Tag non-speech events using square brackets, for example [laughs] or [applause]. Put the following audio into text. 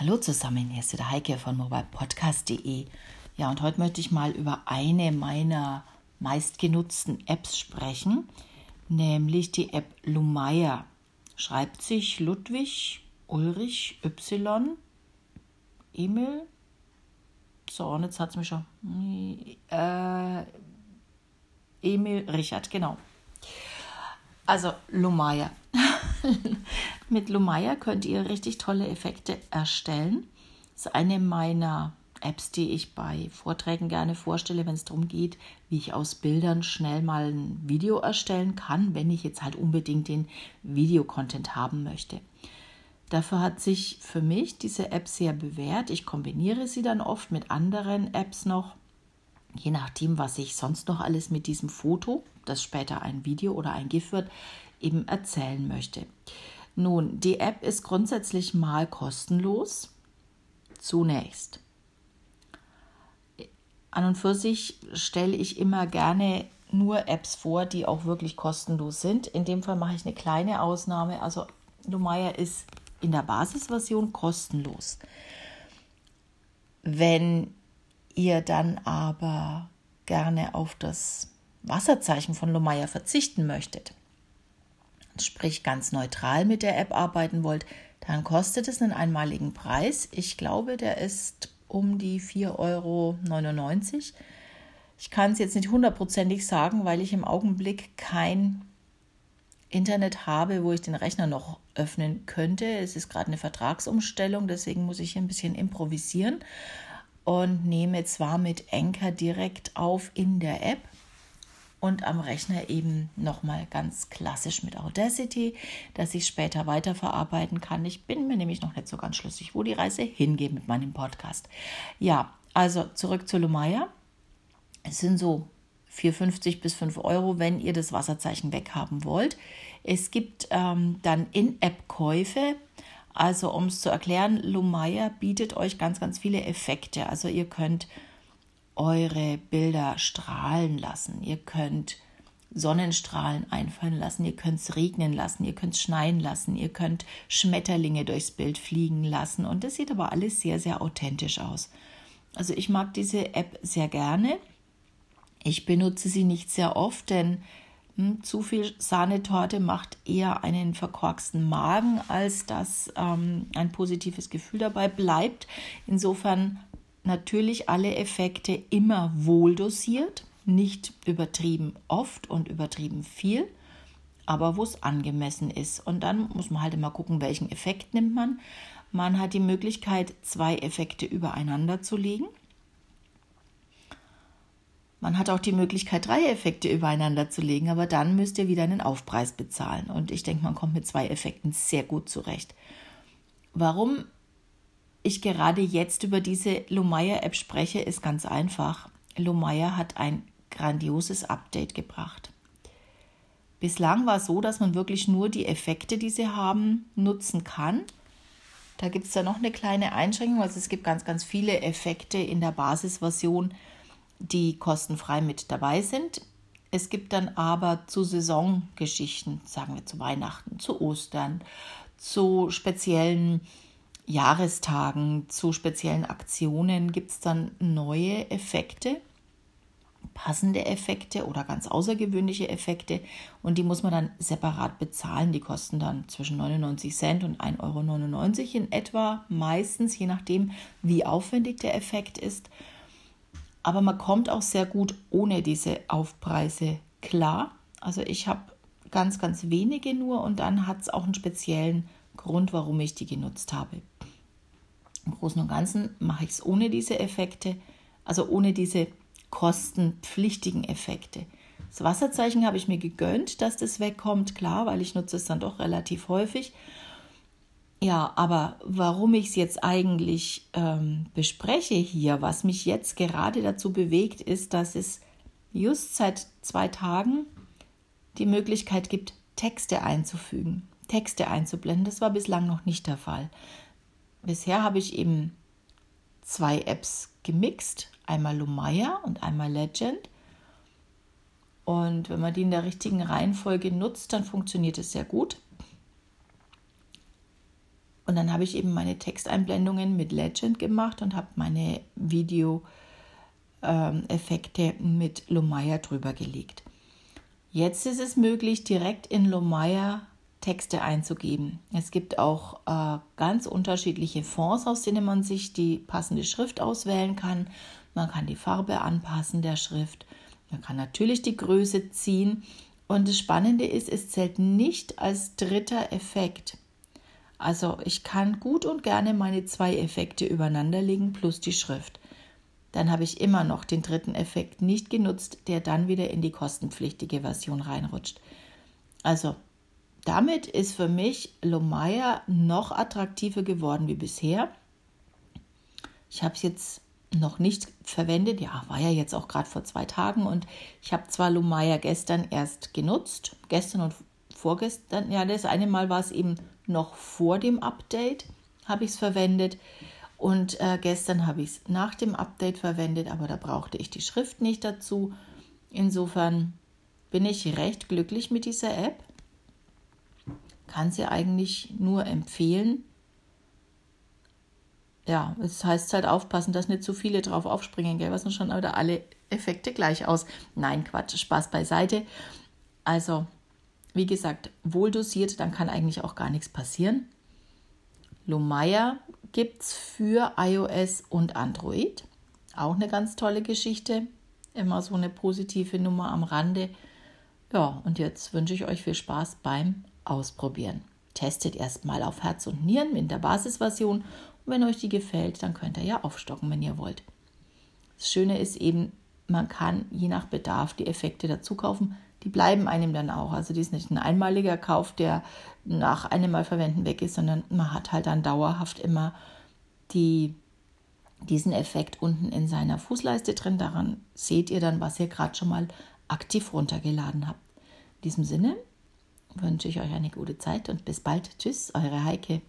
Hallo zusammen, hier ist der Heike von mobilepodcast.de. Ja, und heute möchte ich mal über eine meiner meistgenutzten Apps sprechen, nämlich die App Lumaya. Schreibt sich Ludwig Ulrich Y Emil. So, und jetzt hat es mich schon. Äh, Emil Richard, genau. Also Lumaya. [laughs] Mit Lumaya könnt ihr richtig tolle Effekte erstellen. Das ist eine meiner Apps, die ich bei Vorträgen gerne vorstelle, wenn es darum geht, wie ich aus Bildern schnell mal ein Video erstellen kann, wenn ich jetzt halt unbedingt den Videocontent haben möchte. Dafür hat sich für mich diese App sehr bewährt. Ich kombiniere sie dann oft mit anderen Apps noch, je nachdem, was ich sonst noch alles mit diesem Foto, das später ein Video oder ein GIF wird, eben erzählen möchte. Nun, die App ist grundsätzlich mal kostenlos. Zunächst. An und für sich stelle ich immer gerne nur Apps vor, die auch wirklich kostenlos sind. In dem Fall mache ich eine kleine Ausnahme. Also Lumaya ist in der Basisversion kostenlos. Wenn ihr dann aber gerne auf das Wasserzeichen von Lumaya verzichten möchtet, sprich ganz neutral mit der App arbeiten wollt, dann kostet es einen einmaligen Preis. Ich glaube, der ist um die 4,99 Euro. Ich kann es jetzt nicht hundertprozentig sagen, weil ich im Augenblick kein Internet habe, wo ich den Rechner noch öffnen könnte. Es ist gerade eine Vertragsumstellung, deswegen muss ich hier ein bisschen improvisieren und nehme zwar mit Anchor direkt auf in der App, und am Rechner eben nochmal ganz klassisch mit Audacity, dass ich später weiterverarbeiten kann. Ich bin mir nämlich noch nicht so ganz schlüssig, wo die Reise hingeht mit meinem Podcast. Ja, also zurück zu Lumaya. Es sind so 4,50 bis 5 Euro, wenn ihr das Wasserzeichen weghaben wollt. Es gibt ähm, dann In-App-Käufe. Also um es zu erklären, Lumaya bietet euch ganz, ganz viele Effekte. Also ihr könnt eure Bilder strahlen lassen. Ihr könnt Sonnenstrahlen einfallen lassen, ihr könnt es regnen lassen, ihr könnt es schneien lassen, ihr könnt Schmetterlinge durchs Bild fliegen lassen und das sieht aber alles sehr, sehr authentisch aus. Also ich mag diese App sehr gerne. Ich benutze sie nicht sehr oft, denn hm, zu viel Sahnetorte macht eher einen verkorksten Magen, als dass ähm, ein positives Gefühl dabei bleibt. Insofern natürlich alle Effekte immer wohl dosiert, nicht übertrieben oft und übertrieben viel, aber wo es angemessen ist. Und dann muss man halt immer gucken, welchen Effekt nimmt man. Man hat die Möglichkeit, zwei Effekte übereinander zu legen. Man hat auch die Möglichkeit, drei Effekte übereinander zu legen, aber dann müsst ihr wieder einen Aufpreis bezahlen. Und ich denke, man kommt mit zwei Effekten sehr gut zurecht. Warum ich gerade jetzt über diese Lumaya-App spreche, ist ganz einfach. Lumaya hat ein grandioses Update gebracht. Bislang war es so, dass man wirklich nur die Effekte, die sie haben, nutzen kann. Da gibt es da noch eine kleine Einschränkung. Also es gibt ganz, ganz viele Effekte in der Basisversion, die kostenfrei mit dabei sind. Es gibt dann aber zu Saisongeschichten, sagen wir zu Weihnachten, zu Ostern, zu speziellen Jahrestagen, zu speziellen Aktionen gibt es dann neue Effekte, passende Effekte oder ganz außergewöhnliche Effekte und die muss man dann separat bezahlen. Die kosten dann zwischen 99 Cent und 1,99 Euro in etwa, meistens, je nachdem, wie aufwendig der Effekt ist. Aber man kommt auch sehr gut ohne diese Aufpreise klar. Also ich habe ganz, ganz wenige nur und dann hat es auch einen speziellen Grund, warum ich die genutzt habe. Im Großen und Ganzen mache ich es ohne diese Effekte, also ohne diese kostenpflichtigen Effekte. Das Wasserzeichen habe ich mir gegönnt, dass das wegkommt, klar, weil ich nutze es dann doch relativ häufig. Ja, aber warum ich es jetzt eigentlich ähm, bespreche hier, was mich jetzt gerade dazu bewegt, ist, dass es just seit zwei Tagen die Möglichkeit gibt, Texte einzufügen, Texte einzublenden. Das war bislang noch nicht der Fall. Bisher habe ich eben zwei Apps gemixt, einmal Lumaya und einmal Legend. Und wenn man die in der richtigen Reihenfolge nutzt, dann funktioniert es sehr gut. Und dann habe ich eben meine Texteinblendungen mit Legend gemacht und habe meine Video-Effekte ähm, mit Lumaya drüber gelegt. Jetzt ist es möglich, direkt in Lumaya Texte einzugeben. Es gibt auch äh, ganz unterschiedliche Fonds, aus denen man sich die passende Schrift auswählen kann. Man kann die Farbe anpassen der Schrift. Man kann natürlich die Größe ziehen. Und das Spannende ist, es zählt nicht als dritter Effekt. Also ich kann gut und gerne meine zwei Effekte übereinander legen plus die Schrift. Dann habe ich immer noch den dritten Effekt nicht genutzt, der dann wieder in die kostenpflichtige Version reinrutscht. Also damit ist für mich Lomaya noch attraktiver geworden wie bisher. Ich habe es jetzt noch nicht verwendet. Ja, war ja jetzt auch gerade vor zwei Tagen und ich habe zwar Lumaya gestern erst genutzt, gestern und vorgestern. Ja, das eine Mal war es eben noch vor dem Update, habe ich es verwendet. Und äh, gestern habe ich es nach dem Update verwendet, aber da brauchte ich die Schrift nicht dazu. Insofern bin ich recht glücklich mit dieser App. Kann sie eigentlich nur empfehlen ja, es heißt halt aufpassen, dass nicht zu viele drauf aufspringen, gell? Was sind schon wieder alle Effekte gleich aus? Nein, Quatsch, Spaß beiseite. Also, wie gesagt, wohl dosiert, dann kann eigentlich auch gar nichts passieren. Lumaya gibt es für iOS und Android. Auch eine ganz tolle Geschichte. Immer so eine positive Nummer am Rande. Ja, und jetzt wünsche ich euch viel Spaß beim Ausprobieren. Testet erstmal auf Herz und Nieren in der Basisversion und wenn euch die gefällt, dann könnt ihr ja aufstocken, wenn ihr wollt. Das Schöne ist eben, man kann je nach Bedarf die Effekte dazu kaufen. Die bleiben einem dann auch. Also die ist nicht ein einmaliger Kauf, der nach einem Mal verwenden weg ist, sondern man hat halt dann dauerhaft immer die, diesen Effekt unten in seiner Fußleiste drin. Daran seht ihr dann, was ihr gerade schon mal aktiv runtergeladen habt. In diesem Sinne wünsche ich euch eine gute Zeit und bis bald. Tschüss, eure Heike.